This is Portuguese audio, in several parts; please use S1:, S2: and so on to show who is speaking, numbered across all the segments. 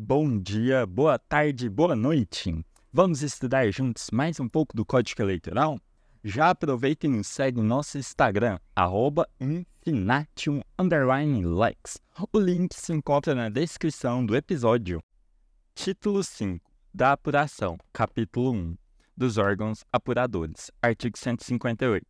S1: Bom dia, boa tarde, boa noite. Vamos estudar juntos mais um pouco do Código Eleitoral? Já aproveita e nos segue no nosso Instagram, arroba. O link se encontra na descrição do episódio. Título 5 da Apuração, Capítulo 1 dos órgãos apuradores, artigo 158.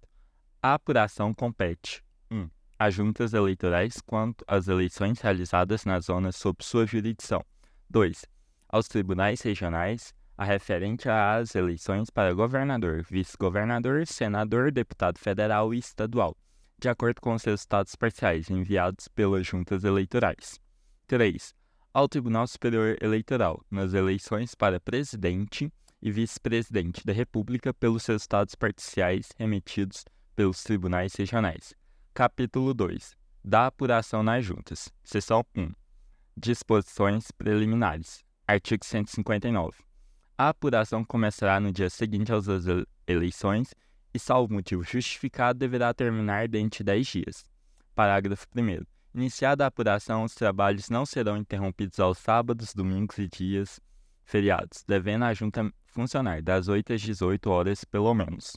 S1: A apuração compete 1. às juntas eleitorais quanto às eleições realizadas nas zonas sob sua jurisdição. 2. Aos tribunais regionais, a referente às eleições para governador, vice-governador, senador, deputado federal e estadual, de acordo com os resultados parciais enviados pelas juntas eleitorais. 3. Ao Tribunal Superior Eleitoral, nas eleições para presidente e vice-presidente da República pelos resultados parciais remetidos pelos tribunais regionais. Capítulo 2. Da apuração nas juntas. Seção 1. Disposições preliminares. Artigo 159. A apuração começará no dia seguinte às eleições e, salvo motivo justificado, deverá terminar dentro de 10 dias. Parágrafo 1. Iniciada a apuração, os trabalhos não serão interrompidos aos sábados, domingos e dias feriados, devendo a junta funcionar das 8 às 18 horas, pelo menos.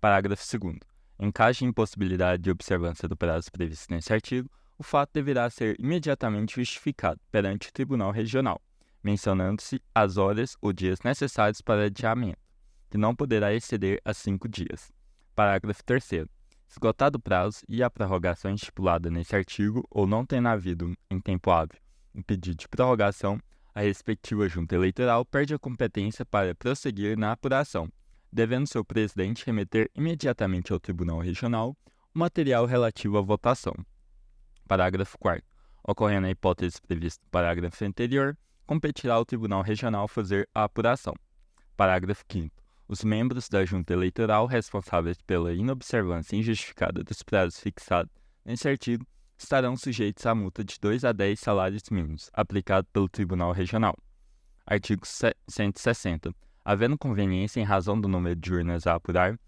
S1: Parágrafo 2. Em caso de impossibilidade de observância do prazo previsto nesse artigo, o fato deverá ser imediatamente justificado perante o Tribunal Regional, mencionando-se as horas ou dias necessários para adiamento, que não poderá exceder a cinco dias. Parágrafo 3. Esgotado o prazo e a prorrogação estipulada nesse artigo, ou não tendo havido, em tempo hábil, um pedido de prorrogação, a respectiva junta eleitoral perde a competência para prosseguir na apuração, devendo seu presidente remeter imediatamente ao Tribunal Regional o material relativo à votação. Parágrafo 4. Ocorrendo a hipótese prevista no parágrafo anterior, competirá ao Tribunal Regional fazer a apuração. Parágrafo 5. Os membros da Junta Eleitoral responsáveis pela inobservância injustificada dos prazos fixados nesse artigo estarão sujeitos à multa de 2 a 10 salários mínimos, aplicado pelo Tribunal Regional. Artigo 160. Havendo conveniência em razão do número de urnas a apurar,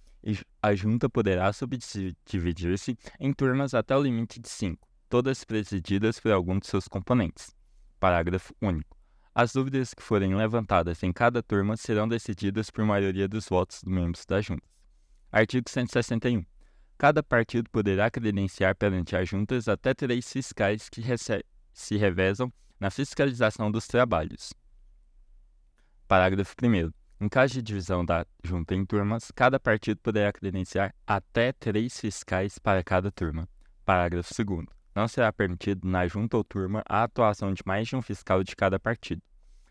S1: a Junta poderá subdividir-se em turmas até o limite de 5, todas presididas por algum de seus componentes. Parágrafo único. As dúvidas que forem levantadas em cada turma serão decididas por maioria dos votos dos membros da Junta. Artigo 161. Cada partido poderá credenciar perante as juntas até três fiscais que se revezam na fiscalização dos trabalhos. Parágrafo 1. Em caso de divisão da junta em turmas, cada partido poderá credenciar até três fiscais para cada turma. Parágrafo 2. Não será permitido na junta ou turma a atuação de mais de um fiscal de cada partido.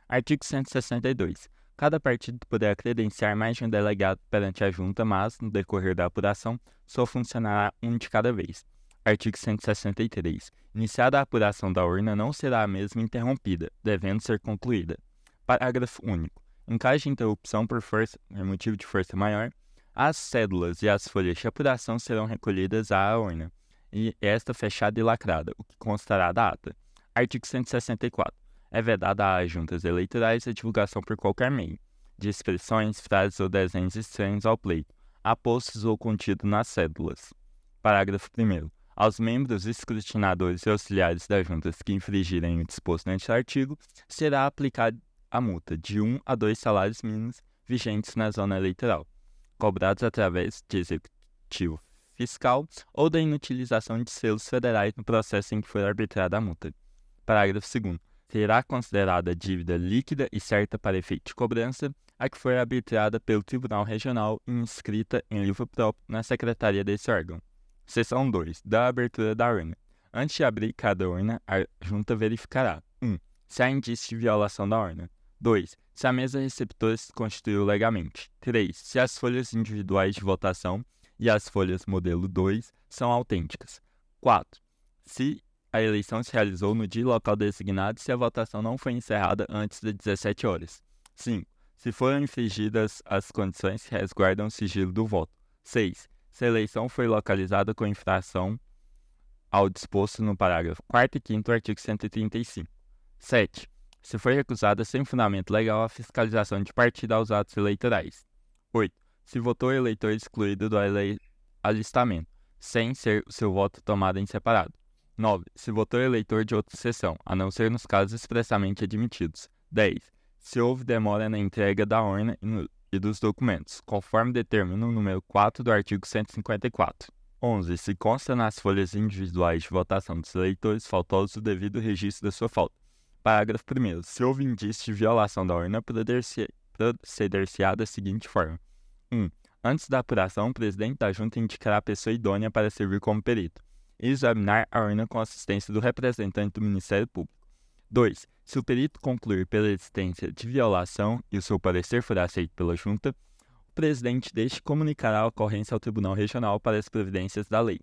S1: Artigo 162. Cada partido poderá credenciar mais de um delegado perante a junta, mas, no decorrer da apuração, só funcionará um de cada vez. Artigo 163. Iniciada a apuração da urna, não será a mesma interrompida, devendo ser concluída. Parágrafo único. Em caso de interrupção por força, motivo de força maior, as cédulas e as folhas de apuração serão recolhidas à urna, e esta fechada e lacrada, o que constará da ata. Artigo 164 é vedada às juntas eleitorais a divulgação por qualquer meio, de expressões, frases ou desenhos estranhos ao pleito, apostos ou contido nas cédulas. Parágrafo 1. Aos membros, escrutinadores e auxiliares das juntas que infringirem o disposto neste artigo, será aplicada a multa de 1 a 2 salários mínimos vigentes na zona eleitoral, cobrados através de executivo fiscal ou da inutilização de selos federais no processo em que for arbitrada a multa. Parágrafo 2 será considerada dívida líquida e certa para efeito de cobrança a que for arbitrada pelo Tribunal Regional e inscrita em livro próprio na secretaria desse órgão. Seção 2. Da abertura da urna. Antes de abrir cada urna, a junta verificará 1. Um, se há indício de violação da urna. 2. Se a mesa receptora se constituiu legalmente. 3. Se as folhas individuais de votação e as folhas modelo 2 são autênticas. 4. Se a eleição se realizou no dia local designado se a votação não foi encerrada antes das 17 horas. 5. Se foram infringidas as condições que resguardam o sigilo do voto. 6. Se a eleição foi localizada com infração ao disposto no parágrafo 4 e 5 do artigo 135. 7. Se foi recusada sem fundamento legal a fiscalização de partido aos atos eleitorais. 8. Se votou eleitor excluído do alistamento, sem ser o seu voto tomado em separado. 9. Se votou eleitor de outra sessão, a não ser nos casos expressamente admitidos. 10. Se houve demora na entrega da urna e, no, e dos documentos, conforme determina o número 4 do artigo 154. 11. Se consta nas folhas individuais de votação dos eleitores faltosos o devido registro da sua falta. Parágrafo 1. Se houve indício de violação da urna, proceder-se-á da seguinte forma: 1. Antes da apuração, o presidente da junta indicará a pessoa idônea para servir como perito e examinar a urna com assistência do representante do Ministério Público. 2. Se o perito concluir pela existência de violação e o seu parecer for aceito pela junta, o presidente deste comunicará a ocorrência ao Tribunal Regional para as providências da lei.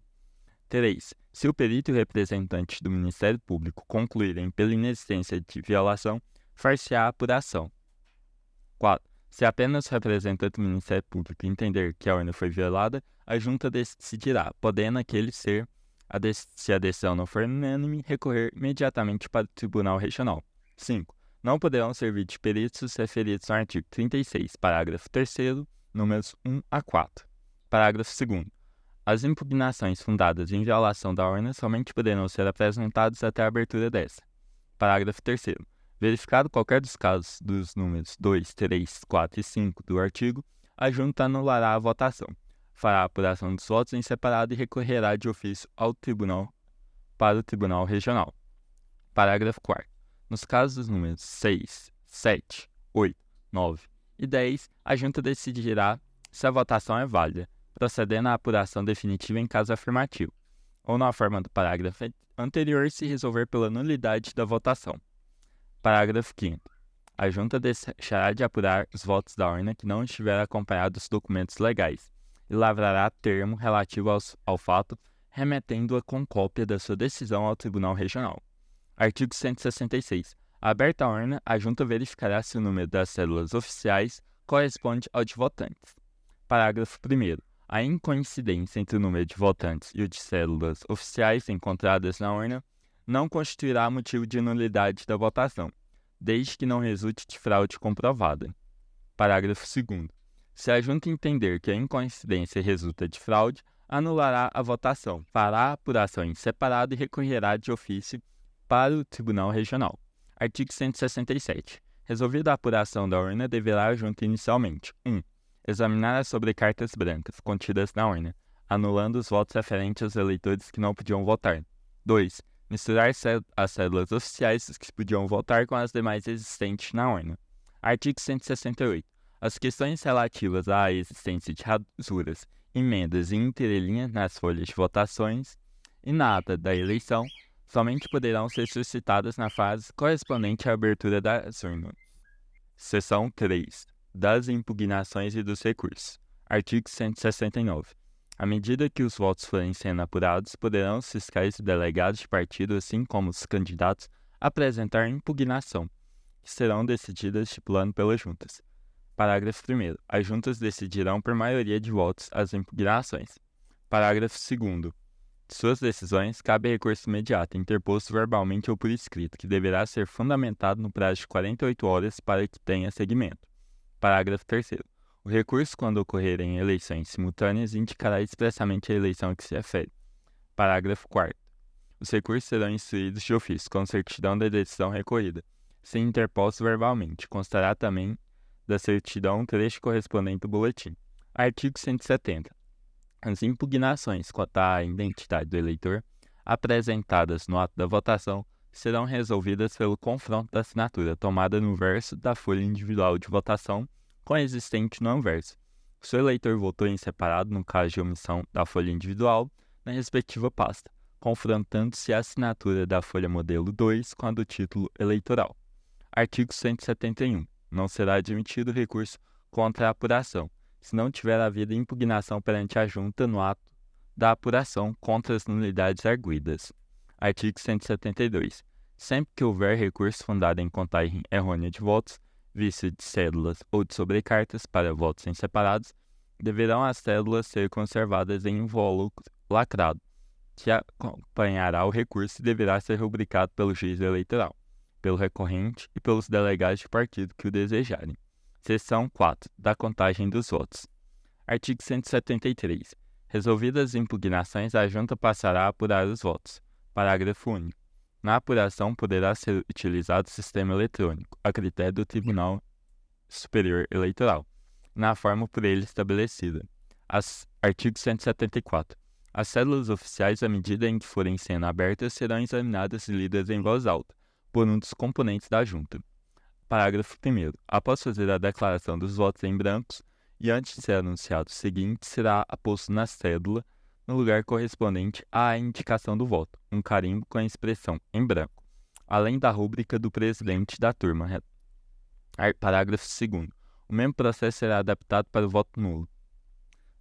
S1: 3. Se o perito e o representante do Ministério Público concluírem pela inexistência de violação, far-se-á a apuração. 4. Se apenas o representante do Ministério Público entender que a urna foi violada, a junta decidirá, podendo aquele ser a se a decisão não for unânime, recorrer imediatamente para o Tribunal Regional. 5. Não poderão servir de peritos os referidos no artigo 36, parágrafo 3 números 1 a 4. Parágrafo 2 As impugnações fundadas em violação da urna somente poderão ser apresentadas até a abertura dessa. Parágrafo 3 Verificado qualquer dos casos dos números 2, 3, 4 e 5 do artigo, a junta anulará a votação fará a apuração dos votos em separado e recorrerá de ofício ao tribunal para o Tribunal Regional. Parágrafo 4 Nos casos dos números 6, 7, 8, 9 e 10, a Junta decidirá se a votação é válida, procedendo à apuração definitiva em caso afirmativo, ou na forma do parágrafo anterior se resolver pela nulidade da votação. Parágrafo 5 A Junta deixará de apurar os votos da urna que não estiver acompanhados dos documentos legais, e lavrará termo relativo aos, ao fato, remetendo-a com cópia da sua decisão ao Tribunal Regional. Artigo 166. Aberta a urna, a Junta verificará se o número das células oficiais corresponde ao de votantes. Parágrafo 1. A incoincidência entre o número de votantes e o de células oficiais encontradas na urna não constituirá motivo de nulidade da votação, desde que não resulte de fraude comprovada. Parágrafo 2. Se a junta entender que a incoincidência resulta de fraude, anulará a votação, fará a apuração em separado e recorrerá de ofício para o Tribunal Regional. Artigo 167. Resolvida a apuração da urna, deverá a junta inicialmente 1. Um, examinar as sobrecartas brancas contidas na urna, anulando os votos referentes aos eleitores que não podiam votar. 2. Misturar as cédulas oficiais que podiam votar com as demais existentes na urna. Artigo 168 as questões relativas à existência de rasuras, emendas e entrelinhas nas folhas de votações e na ata da eleição somente poderão ser suscitadas na fase correspondente à abertura das urnas. Seção 3. Das impugnações e dos recursos. Artigo 169. À medida que os votos forem sendo apurados, poderão os fiscais e delegados de partido, assim como os candidatos, apresentar impugnação, que serão decididas estipulando pelas juntas. Parágrafo 1. As juntas decidirão por maioria de votos as impugnações. Parágrafo 2. De suas decisões, cabe recurso imediato, interposto verbalmente ou por escrito, que deverá ser fundamentado no prazo de 48 horas para que tenha seguimento. Parágrafo 3. O recurso, quando ocorrer em eleições simultâneas, indicará expressamente a eleição que se refere. Parágrafo 4. Os recursos serão instruídos de ofício, com certidão da decisão recorrida, sem interposto verbalmente. Constará também da certidão um trecho correspondente ao boletim. Artigo 170. As impugnações quanto à identidade do eleitor apresentadas no ato da votação serão resolvidas pelo confronto da assinatura tomada no verso da folha individual de votação com a existente no anverso. Se o eleitor votou em separado no caso de omissão da folha individual na respectiva pasta, confrontando-se a assinatura da folha modelo 2 com a do título eleitoral. Artigo 171 não será admitido recurso contra a apuração, se não tiver havido impugnação perante a Junta no ato da apuração contra as nulidades arguidas. Artigo 172. Sempre que houver recurso fundado em contagem errônea de votos, vício de cédulas ou de sobrecartas para votos em separados, deverão as cédulas ser conservadas em invólucro lacrado, que acompanhará o recurso e deverá ser rubricado pelo juiz eleitoral pelo recorrente e pelos delegados de partido que o desejarem. Seção 4. Da contagem dos votos. Artigo 173. Resolvidas as impugnações, a Junta passará a apurar os votos. Parágrafo único. Na apuração poderá ser utilizado sistema eletrônico, a critério do Tribunal Superior Eleitoral, na forma por ele estabelecida. As, artigo 174. As células oficiais, à medida em que forem sendo abertas, serão examinadas e lidas em voz alta por um dos componentes da Junta. Parágrafo 1. Após fazer a declaração dos votos em brancos e antes de ser anunciado o seguinte, será aposto na cédula, no lugar correspondente à indicação do voto, um carimbo com a expressão em branco, além da rúbrica do presidente da turma. Parágrafo 2. O mesmo processo será adaptado para o voto nulo.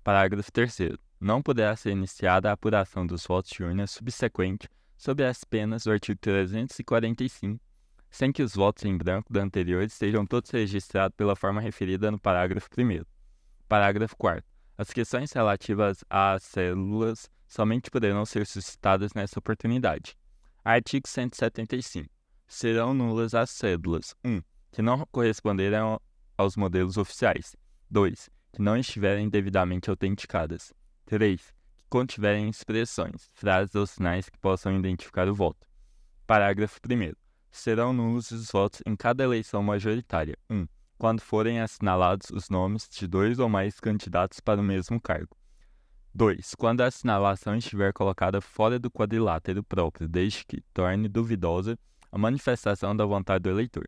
S1: Parágrafo 3. Não poderá ser iniciada a apuração dos votos de urna subsequente sob as penas do artigo 345 sem que os votos em branco da anterior estejam todos registrados pela forma referida no parágrafo 1. Parágrafo 4. As questões relativas às células somente poderão ser suscitadas nessa oportunidade. Artigo 175. Serão nulas as cédulas 1. Que não corresponderem aos modelos oficiais. 2. Que não estiverem devidamente autenticadas. 3. Que contiverem expressões, frases ou sinais que possam identificar o voto. Parágrafo 1 serão nulos os votos em cada eleição majoritária. 1. Quando forem assinalados os nomes de dois ou mais candidatos para o mesmo cargo. 2. Quando a assinalação estiver colocada fora do quadrilátero próprio, desde que torne duvidosa a manifestação da vontade do eleitor.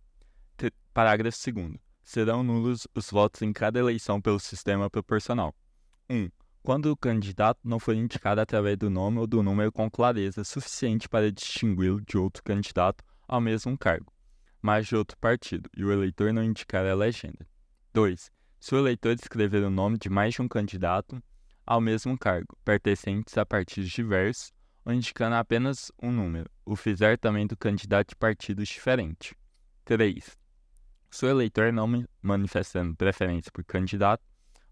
S1: T parágrafo 2. Serão nulos os votos em cada eleição pelo sistema proporcional. 1. Um, quando o candidato não for indicado através do nome ou do número com clareza suficiente para distingui-lo de outro candidato ao mesmo cargo, mas de outro partido, e o eleitor não indicar a legenda. 2. Se o eleitor escrever o nome de mais de um candidato ao mesmo cargo, pertencentes a partidos diversos, ou indicando apenas um número, o fizer também do candidato de partidos diferentes. 3. Se o eleitor não manifestando preferência por candidato,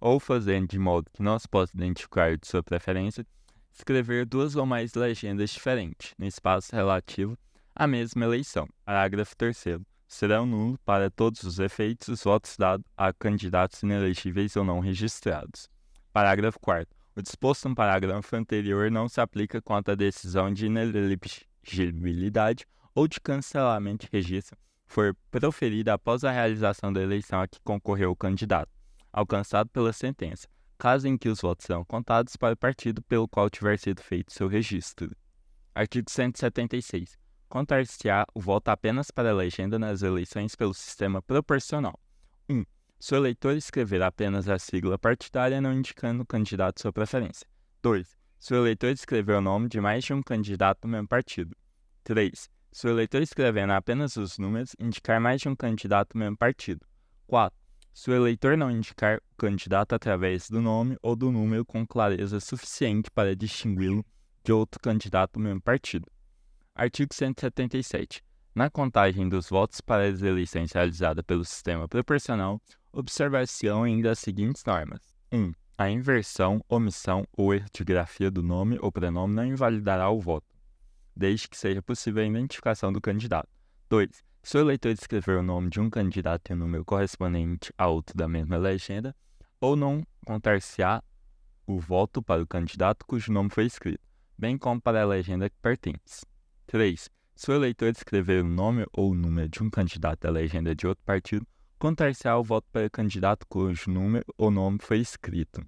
S1: ou fazendo de modo que não se possa identificar de sua preferência, escrever duas ou mais legendas diferentes no espaço relativo a mesma eleição. Parágrafo 3 Serão nulos para todos os efeitos os votos dados a candidatos inelegíveis ou não registrados. Parágrafo 4 O disposto no parágrafo anterior não se aplica quanto à decisão de inelegibilidade ou de cancelamento de registro for proferida após a realização da eleição a que concorreu o candidato, alcançado pela sentença, caso em que os votos sejam contados para o partido pelo qual tiver sido feito seu registro. Artigo 176 contar-se-á o voto apenas para a legenda nas eleições pelo sistema proporcional. 1. Um, se o eleitor escrever apenas a sigla partidária não indicando o candidato sua preferência. 2. Se o eleitor escrever o nome de mais de um candidato do mesmo partido. 3. Se o eleitor escrevendo apenas os números, indicar mais de um candidato do mesmo partido. 4. Se o eleitor não indicar o candidato através do nome ou do número com clareza suficiente para distingui-lo de outro candidato do mesmo partido. Artigo 177. Na contagem dos votos para as eleições realizada pelo sistema proporcional, observar-se-ão ainda as seguintes normas: 1. A inversão, omissão ou erro de grafia do nome ou prenome não invalidará o voto, desde que seja possível a identificação do candidato. 2. Se o eleitor escrever o nome de um candidato em um número correspondente a outro da mesma legenda, ou não contar-se-á o voto para o candidato cujo nome foi escrito, bem como para a legenda que pertence. 3. Se o eleitor escrever o nome ou o número de um candidato da legenda de outro partido, contar-se-á o voto para o candidato cujo número ou nome foi escrito.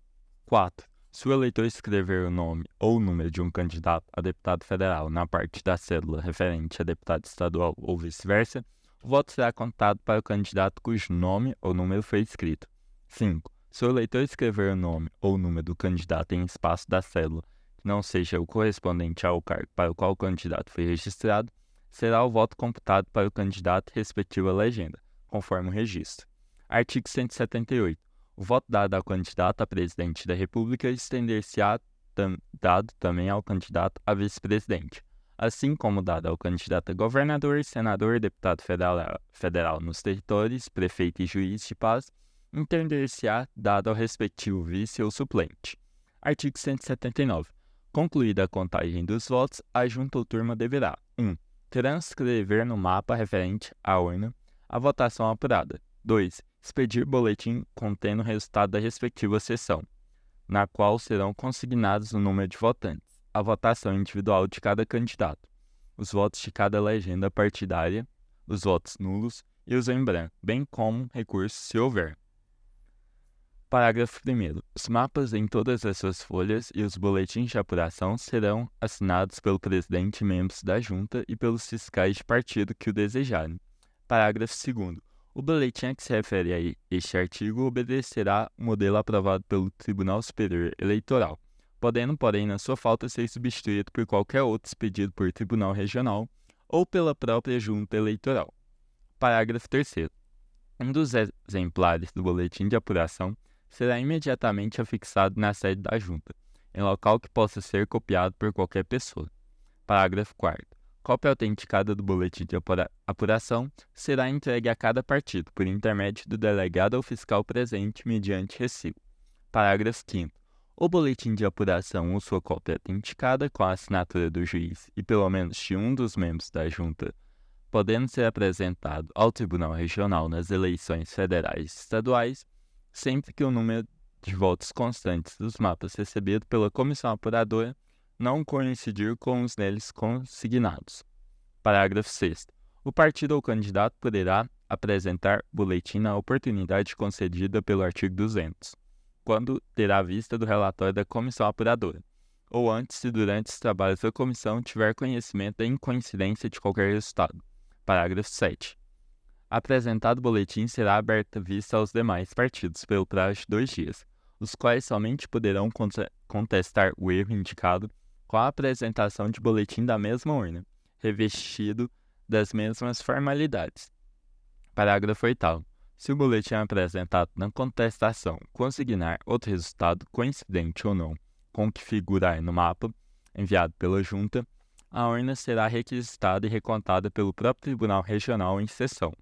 S1: 4. Se o eleitor escrever o nome ou o número de um candidato a deputado federal na parte da cédula referente a deputado estadual ou vice-versa, o voto será contado para o candidato cujo nome ou número foi escrito. 5. Se o eleitor escrever o nome ou o número do candidato em espaço da cédula não seja o correspondente ao cargo para o qual o candidato foi registrado, será o voto computado para o candidato respectivo à legenda, conforme o registro. Artigo 178. O voto dado ao candidato a presidente da República estender-se-á tam, dado também ao candidato a vice-presidente, assim como dado ao candidato a governador, senador, deputado federal, federal nos territórios, prefeito e juiz de paz, entender-se-á dado ao respectivo vice ou suplente. Artigo 179. Concluída a contagem dos votos, a junta ou turma deverá 1. Um, transcrever no mapa referente à urna a votação apurada. 2. Expedir boletim contendo o resultado da respectiva sessão, na qual serão consignados o número de votantes, a votação individual de cada candidato, os votos de cada legenda partidária, os votos nulos e os em branco, bem como recursos se houver. Parágrafo 1. Os mapas em todas as suas folhas e os boletins de apuração serão assinados pelo presidente e membros da junta e pelos fiscais de partido que o desejarem. Parágrafo 2. O boletim a que se refere a este artigo obedecerá o modelo aprovado pelo Tribunal Superior Eleitoral, podendo, porém, na sua falta, ser substituído por qualquer outro expedido por Tribunal Regional ou pela própria Junta Eleitoral. Parágrafo 3. Um dos exemplares do boletim de apuração será imediatamente afixado na sede da Junta, em local que possa ser copiado por qualquer pessoa. Parágrafo 4. Cópia autenticada do boletim de apuração será entregue a cada partido por intermédio do delegado ou fiscal presente mediante recibo. Parágrafo 5. O boletim de apuração ou sua cópia autenticada com a assinatura do juiz e pelo menos de um dos membros da junta, podendo ser apresentado ao Tribunal Regional nas eleições federais e estaduais, sempre que o número de votos constantes dos mapas recebido pela comissão apuradora não coincidir com os neles consignados. Parágrafo 6. O partido ou candidato poderá apresentar boletim na oportunidade concedida pelo artigo 200, quando terá vista do relatório da comissão apuradora, ou antes se durante os trabalhos da comissão tiver conhecimento da incoincidência de qualquer resultado. Parágrafo 7. Apresentado o boletim, será aberta vista aos demais partidos pelo prazo de dois dias, os quais somente poderão contestar o erro indicado com a apresentação de boletim da mesma urna, revestido das mesmas formalidades. Parágrafo 8. Se o boletim apresentado na contestação consignar outro resultado coincidente ou não com o que figurar no mapa enviado pela Junta, a urna será requisitada e recontada pelo próprio Tribunal Regional em sessão.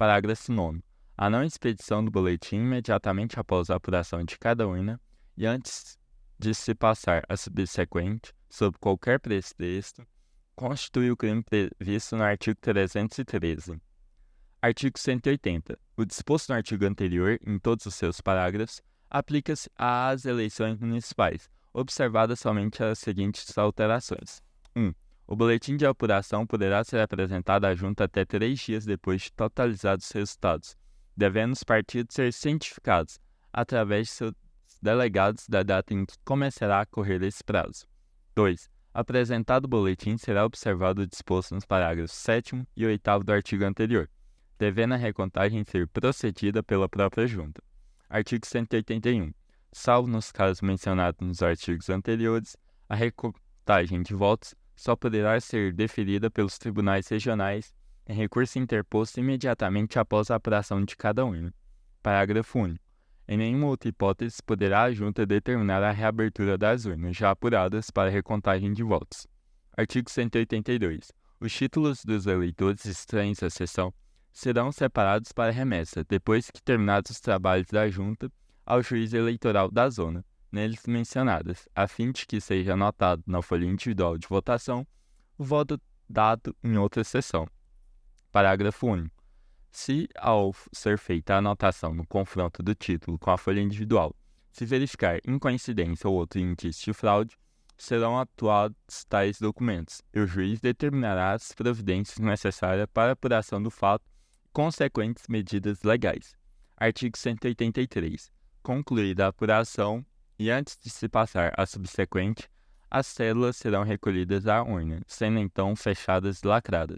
S1: Parágrafo 9. A não expedição do boletim imediatamente após a apuração de cada urna e antes de se passar a subsequente, sob qualquer pretexto, constitui o crime previsto no artigo 313. Artigo 180. O disposto no artigo anterior, em todos os seus parágrafos, aplica-se às eleições municipais, observadas somente as seguintes alterações. 1. O boletim de apuração poderá ser apresentado à Junta até três dias depois de totalizados os resultados, devendo os partidos ser cientificados, através de seus delegados, da data em que começará a correr esse prazo. 2. Apresentado o boletim, será observado o disposto nos parágrafos 7 e 8 do artigo anterior, devendo a recontagem ser procedida pela própria Junta. Artigo 181. Salvo nos casos mencionados nos artigos anteriores, a recontagem de votos só poderá ser deferida pelos tribunais regionais em recurso interposto imediatamente após a apuração de cada urna. Parágrafo único. Em nenhuma outra hipótese poderá a Junta determinar a reabertura das urnas já apuradas para recontagem de votos. Artigo 182. Os títulos dos eleitores estranhos à sessão serão separados para remessa, depois que terminados os trabalhos da Junta, ao juiz eleitoral da zona, neles mencionadas, a fim de que seja anotado na folha individual de votação o voto dado em outra sessão. Parágrafo único. Se, ao ser feita a anotação no confronto do título com a folha individual, se verificar incoincidência ou outro indício de fraude, serão atuados tais documentos, e o juiz determinará as providências necessárias para apuração do fato e consequentes medidas legais. Artigo 183. Concluída a apuração, e antes de se passar à subsequente, as células serão recolhidas à urna, sendo então fechadas e lacradas,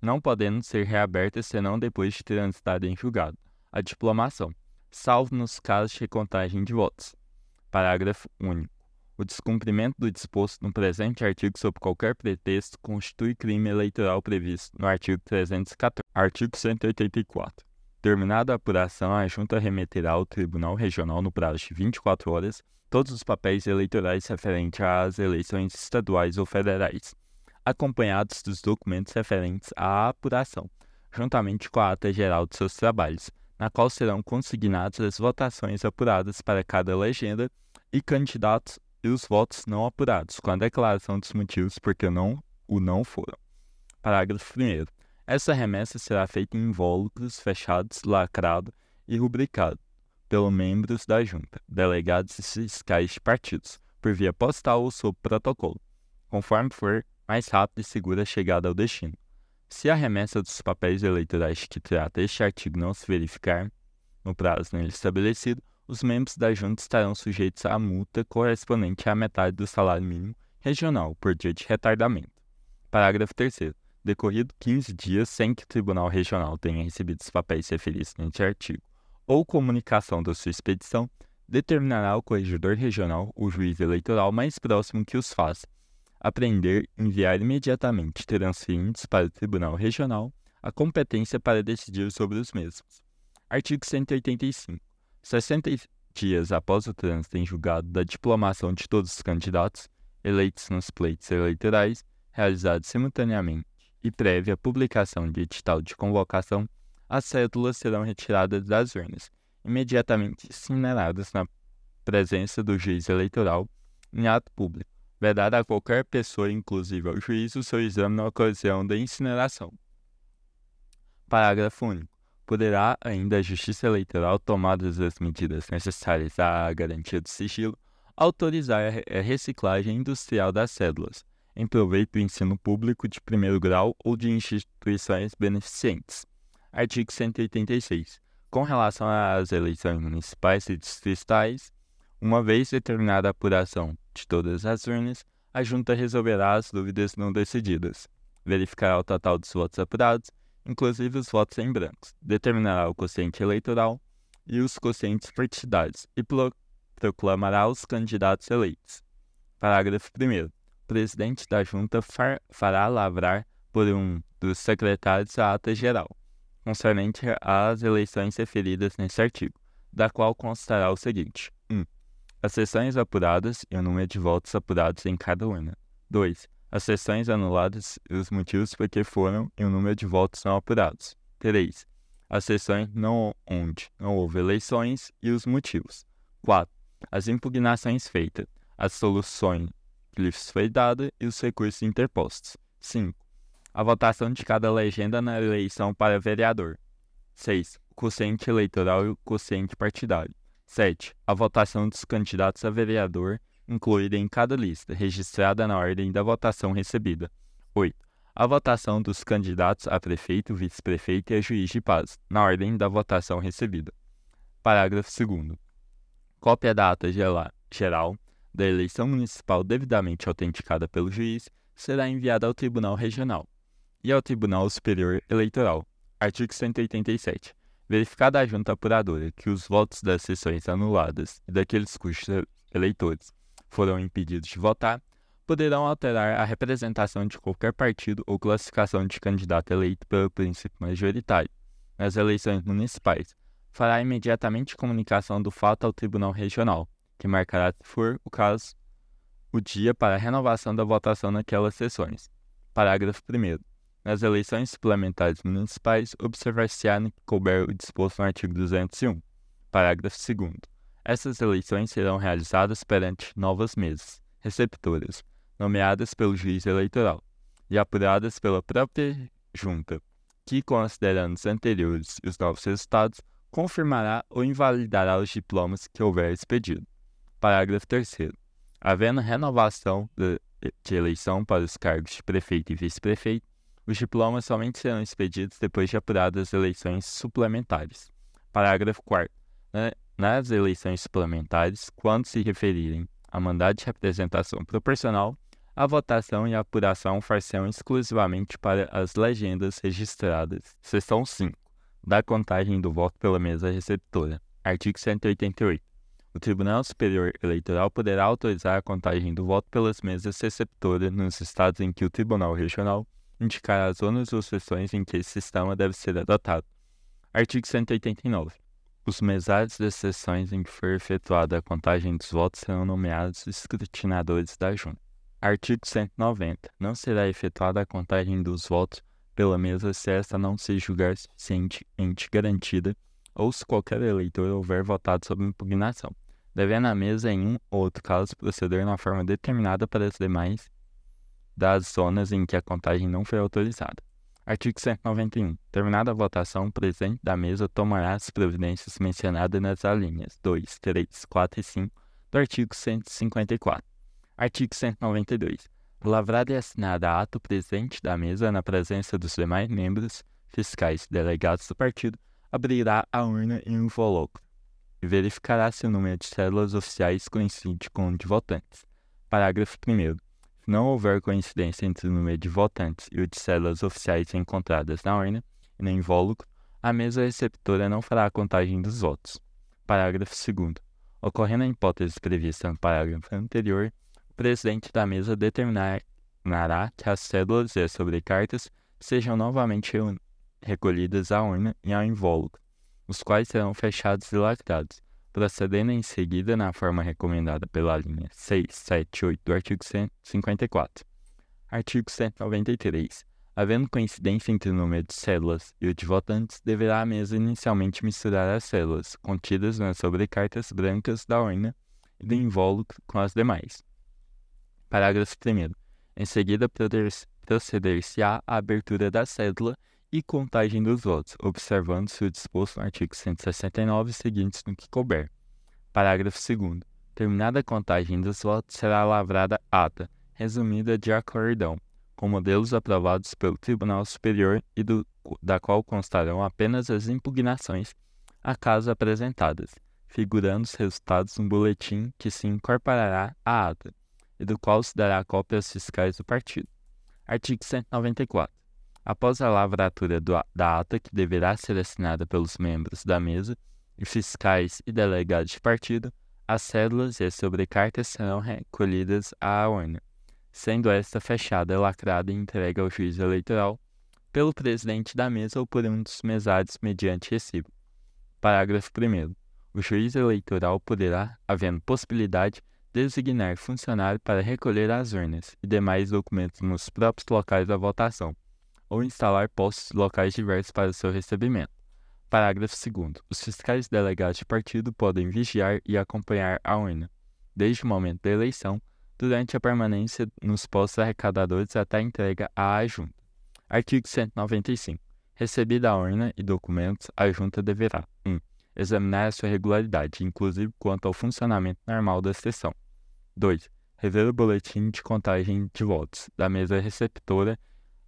S1: não podendo ser reabertas senão depois de transitado em julgado, a diplomação, salvo nos casos de recontagem de votos. Parágrafo único. O descumprimento do disposto no presente artigo sob qualquer pretexto constitui crime eleitoral previsto no artigo 314. Artigo 184. Terminada a apuração, a Junta remeterá ao Tribunal Regional no prazo de 24 horas todos os papéis eleitorais referentes às eleições estaduais ou federais, acompanhados dos documentos referentes à apuração, juntamente com a ata geral de seus trabalhos, na qual serão consignadas as votações apuradas para cada legenda e candidatos e os votos não apurados, com a declaração dos motivos por que não o não foram. Parágrafo 1. Essa remessa será feita em invólucros fechados, lacrado e rubricado, pelos membros da Junta, delegados e fiscais de partidos, por via postal ou sob protocolo, conforme for mais rápida e segura a chegada ao destino. Se a remessa dos papéis eleitorais que trata este artigo não se verificar no prazo nele estabelecido, os membros da junta estarão sujeitos à multa correspondente à metade do salário mínimo regional por dia de retardamento. Parágrafo 3 Decorrido 15 dias sem que o Tribunal Regional tenha recebido os papéis referidos neste artigo ou comunicação da sua expedição, determinará o corregedor regional, o juiz eleitoral mais próximo que os faz, apreender enviar imediatamente transferentes para o Tribunal Regional a competência para decidir sobre os mesmos. Artigo 185. 60 dias após o trânsito em julgado da diplomação de todos os candidatos eleitos nos pleitos eleitorais, realizados simultaneamente e prévia publicação de edital de convocação, as cédulas serão retiradas das urnas, imediatamente incineradas na presença do juiz eleitoral em ato público, vedada a qualquer pessoa, inclusive ao juiz, o seu exame na ocasião da incineração. Parágrafo único. Poderá ainda a Justiça Eleitoral, tomadas as medidas necessárias à garantia do sigilo, autorizar a reciclagem industrial das cédulas, em proveito do ensino público de primeiro grau ou de instituições beneficentes. Artigo 186. Com relação às eleições municipais e distritais, uma vez determinada a apuração de todas as urnas, a Junta resolverá as dúvidas não decididas, verificará o total dos votos apurados, inclusive os votos em brancos, determinará o quociente eleitoral e os quocientes partidários e proclamará os candidatos eleitos. Parágrafo 1 presidente da junta far, fará lavrar por um dos secretários a ata geral, concernente às eleições referidas neste artigo, da qual constará o seguinte: 1. Um, as sessões apuradas e o número de votos apurados em cada urna. 2. As sessões anuladas e os motivos por que foram e o número de votos não apurados. 3. As sessões não, onde não houve eleições e os motivos. 4. As impugnações feitas, as soluções lhes foi dada e os recursos interpostos. 5. A votação de cada legenda na eleição para vereador. 6. O quociente eleitoral e o quociente partidário. 7. A votação dos candidatos a vereador incluída em cada lista, registrada na ordem da votação recebida. 8. A votação dos candidatos a prefeito, vice-prefeito e a juiz de paz, na ordem da votação recebida. Parágrafo 2. Cópia da ata geral da eleição municipal devidamente autenticada pelo juiz será enviada ao Tribunal Regional e ao Tribunal Superior Eleitoral. Artigo 187. Verificada a junta apuradora que os votos das sessões anuladas e daqueles cujos eleitores foram impedidos de votar, poderão alterar a representação de qualquer partido ou classificação de candidato eleito pelo princípio majoritário nas eleições municipais. Fará imediatamente comunicação do fato ao Tribunal Regional, que marcará, se for o caso, o dia para a renovação da votação naquelas sessões. Parágrafo 1. Nas eleições suplementares municipais, observar-se-á no que couber o disposto no artigo 201. Parágrafo 2. Essas eleições serão realizadas perante novas mesas, receptoras, nomeadas pelo juiz eleitoral e apuradas pela própria junta, que, considerando os anteriores e os novos resultados, confirmará ou invalidará os diplomas que houver expedido. Parágrafo 3. Havendo renovação de, eleição para os cargos de prefeito e vice-prefeito, os diplomas somente serão expedidos depois de apuradas as eleições suplementares. Parágrafo 4. Nas eleições suplementares, quando se referirem a mandado de representação proporcional, a votação e a apuração far-se-ão exclusivamente para as legendas registradas. Seção 5. Da contagem do voto pela mesa receptora. Artigo 188. O Tribunal Superior Eleitoral poderá autorizar a contagem do voto pelas mesas receptoras nos estados em que o Tribunal Regional indicar as zonas ou seções em que esse sistema deve ser adotado. Artigo 189. Os mesários das sessões em que for efetuada a contagem dos votos serão nomeados escrutinadores da Junta. Artigo 190. Não será efetuada a contagem dos votos pela mesa se esta não se julgar suficientemente garantida ou se qualquer eleitor houver votado sob impugnação devendo a mesa, em um ou outro caso, proceder na forma determinada para as demais das zonas em que a contagem não foi autorizada. Artigo 191. Terminada a votação, o presidente da mesa tomará as providências mencionadas nas alíneas 2, 3, 4 e 5 do artigo 154. Artigo 192. Lavrada e assinada a ato presidente da mesa na presença dos demais membros, fiscais delegados do partido, abrirá a urna em um invólucro e verificará se o número de células oficiais coincide com o de votantes. Parágrafo 1 Se não houver coincidência entre o número de votantes e o de células oficiais encontradas na urna e no invólucro, a mesa receptora não fará a contagem dos votos. Parágrafo 2 Ocorrendo a hipótese prevista no parágrafo anterior, o presidente da mesa determinará que as cédulas e as sobrecartas sejam novamente recolhidas à urna e ao invólucro, os quais serão fechados e lacrados, procedendo em seguida na forma recomendada pela linha 6, 7 8 do artigo 154. Artigo 193. Havendo coincidência entre o número de células e o de votantes, deverá a mesa inicialmente misturar as células contidas nas sobrecartas brancas da urna e do invólucro com as demais. Parágrafo 1. Em seguida, proceder-se-á à abertura da cédula e contagem dos votos, observando-se o disposto no artigo 169 seguintes no que couber. Parágrafo 2. Terminada a contagem dos votos, será lavrada ata, resumida de acordão, com modelos aprovados pelo Tribunal Superior e do, da qual constarão apenas as impugnações a caso apresentadas, figurando os resultados no boletim que se incorporará à ata, e do qual se dará cópia aos fiscais do partido. Artigo 194. Após a lavratura do, da ata, que deverá ser assinada pelos membros da mesa, fiscais e delegados de partido, as cédulas e as sobrecartas serão recolhidas à urna, sendo esta fechada, lacrada e entregue ao juiz eleitoral pelo presidente da mesa ou por um dos mesários mediante recibo. Parágrafo 1. O juiz eleitoral poderá, havendo possibilidade, designar funcionário para recolher as urnas e demais documentos nos próprios locais da votação, ou instalar postos locais diversos para seu recebimento. Parágrafo 2. Os fiscais delegados de partido podem vigiar e acompanhar a urna, desde o momento da eleição, durante a permanência nos postos arrecadadores até a entrega à junta. Artigo 195. Recebida a urna e documentos, a junta deverá 1. Um, examinar a sua regularidade, inclusive quanto ao funcionamento normal da sessão. 2. Rever o boletim de contagem de votos da mesa receptora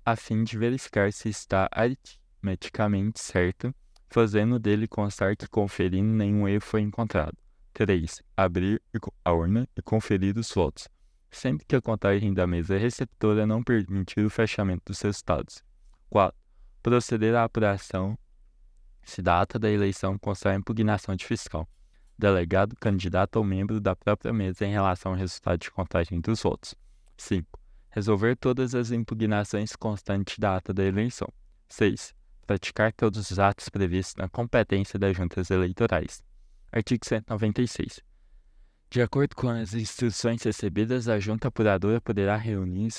S1: a fim de verificar se está aritmeticamente certo fazendo dele constar que conferindo nenhum erro foi encontrado. 3. Abrir a urna e conferir os votos, sempre que a contagem da mesa receptora não permitir o fechamento dos resultados. 4. Proceder à apuração se da ata da eleição constar impugnação de fiscal, delegado, candidato ou membro da própria mesa em relação ao resultado de contagem dos votos. 5. Resolver todas as impugnações constantes da ata da eleição. 6 praticar todos os atos previstos na competência das juntas eleitorais. Artigo 196. De acordo com as instruções recebidas, a junta apuradora poderá reunir,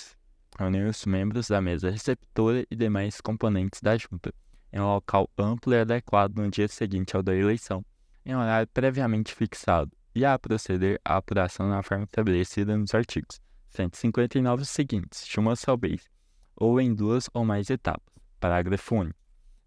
S1: reunir os membros da mesa receptora e demais componentes da junta em um local amplo e adequado no dia seguinte ao da eleição, em horário previamente fixado, e a proceder à apuração na forma estabelecida nos artigos 159 seguintes, de uma só vez, ou em duas ou mais etapas. Parágrafo único.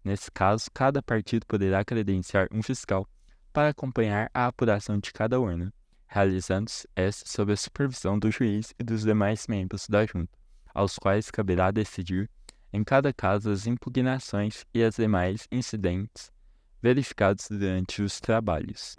S1: Nesse caso, cada partido poderá credenciar um fiscal para acompanhar a apuração de cada urna, realizando-se esta sob a supervisão do juiz e dos demais membros da junta, aos quais caberá decidir, em cada caso, as impugnações e as demais incidentes verificados durante os trabalhos.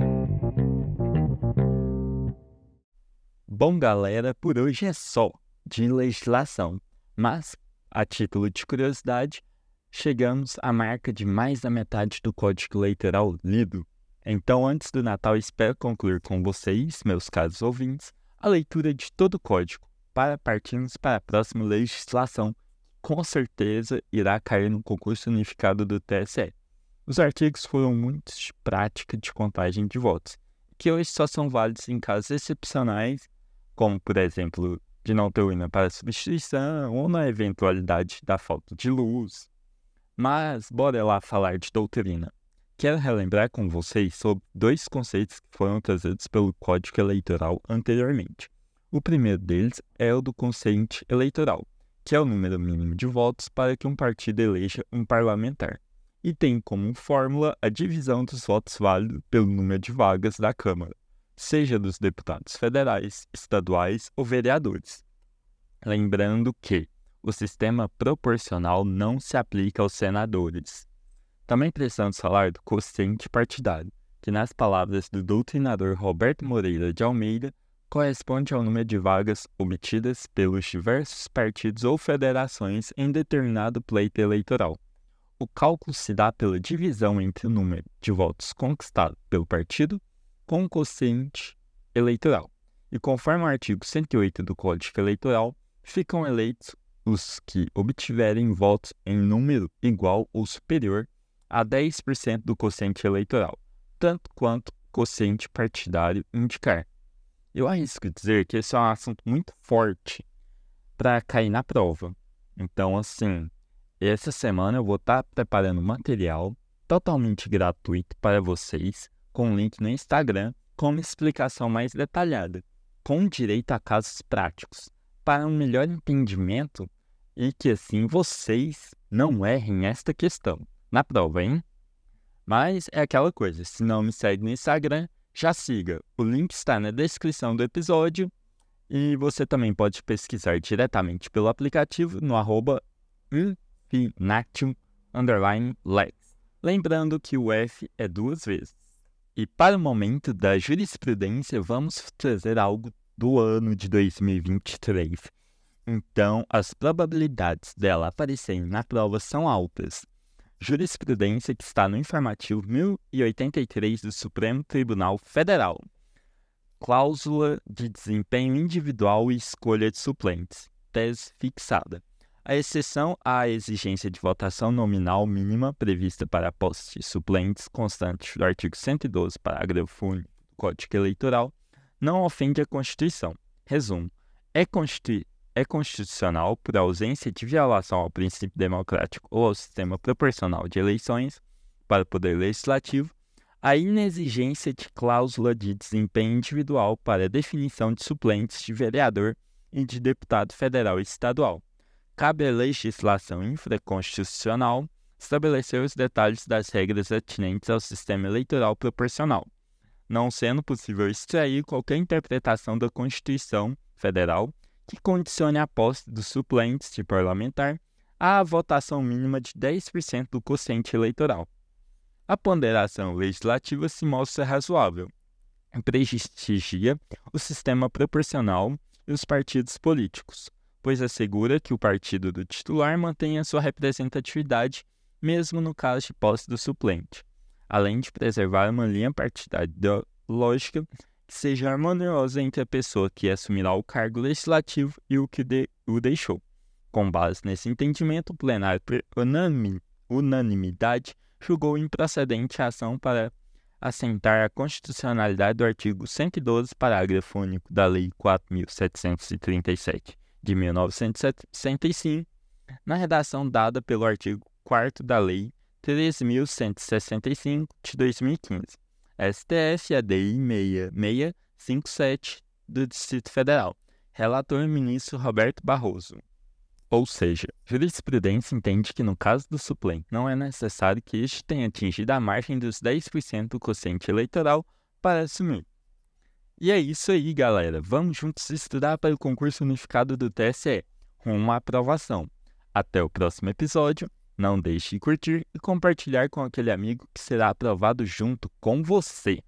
S1: Bom, galera, por hoje é só de legislação, mas, a título de curiosidade, chegamos à marca de mais da metade do Código Eleitoral lido. Então, antes do Natal, espero concluir com vocês, meus caros ouvintes, a leitura de todo o código, para partirmos para a próxima legislação, que com certeza irá cair no concurso unificado do TSE. Os artigos foram muitos de prática de contagem de votos, que hoje só são válidos em casos excepcionais, como, por exemplo, de não ter urna para substituição ou na eventualidade da falta de luz, mas bora lá falar de doutrina. Quero relembrar com vocês sobre dois conceitos que foram trazidos pelo Código Eleitoral anteriormente. O primeiro deles é o do consciente eleitoral, que é o número mínimo de votos para que um partido eleja um parlamentar, e tem como fórmula a divisão dos votos válidos pelo número de vagas da Câmara, seja dos deputados federais, estaduais ou vereadores. Lembrando que o sistema proporcional não se aplica aos senadores. Também precisamos falar do quociente partidário, que, nas palavras do doutrinador Roberto Moreira de Almeida, corresponde ao número de vagas obtidas pelos diversos partidos ou federações em determinado pleito eleitoral. O cálculo se dá pela divisão entre o número de votos conquistado pelo partido quociente eleitoral. E conforme o artigo 108 do Código Eleitoral, ficam eleitos os que obtiverem votos em número igual ou superior a 10% do quociente eleitoral, tanto quanto o quociente partidário indicar. Eu arrisco dizer que esse é um assunto muito forte para cair na prova. Então, assim, essa semana eu vou estar tá preparando material totalmente gratuito para vocês, com link no Instagram, com uma explicação mais detalhada, com direito a casos práticos, para um melhor entendimento e que assim vocês não errem esta questão na prova, hein? Mas é aquela coisa, se não me segue no Instagram, já siga. O link está na descrição do episódio e você também pode pesquisar diretamente pelo aplicativo no arroba. Lembrando que o F é duas vezes. E para o momento da jurisprudência, vamos trazer algo do ano de 2023. Então, as probabilidades dela aparecerem na prova são altas jurisprudência que está no informativo 1083 do Supremo Tribunal Federal. Cláusula de desempenho individual e escolha de suplentes. Tese fixada. A exceção à exigência de votação nominal mínima prevista para posse de suplentes constante do artigo 112, parágrafo único do Código Eleitoral, não ofende a Constituição. Resumo: é, constitu é constitucional por ausência de violação ao princípio democrático ou ao sistema proporcional de eleições para o Poder Legislativo a inexigência de cláusula de desempenho individual para a definição de suplentes de vereador e de deputado federal e estadual. Cabe à legislação infraconstitucional estabelecer os detalhes das regras atinentes ao sistema eleitoral proporcional, não sendo possível extrair qualquer interpretação da Constituição Federal que condicione a posse dos suplentes de parlamentar à votação mínima de 10% do quociente eleitoral. A ponderação legislativa se mostra razoável, prestigia o sistema proporcional e os partidos políticos, pois assegura que o partido do titular mantenha sua representatividade mesmo no caso de posse do suplente, além de preservar uma linha partidária ideológica que seja harmoniosa entre a pessoa que assumirá o cargo legislativo e o que de, o deixou. Com base nesse entendimento, o plenário, por unanimidade, julgou improcedente a ação para assentar a constitucionalidade do artigo 112, parágrafo único da Lei 4.737 de 1965, na redação dada pelo artigo 4 da Lei 13.165 de 2015 STF ADI 6657 do Distrito Federal. Relator ministro Roberto Barroso. Ou seja, jurisprudência entende que no caso do suplente não é necessário que este tenha atingido a margem dos 10% do quociente eleitoral para assumir. E é isso aí, galera. Vamos juntos estudar para o concurso unificado do TSE, à aprovação. Até o próximo episódio. Não deixe de curtir e compartilhar com aquele amigo que será aprovado junto com você.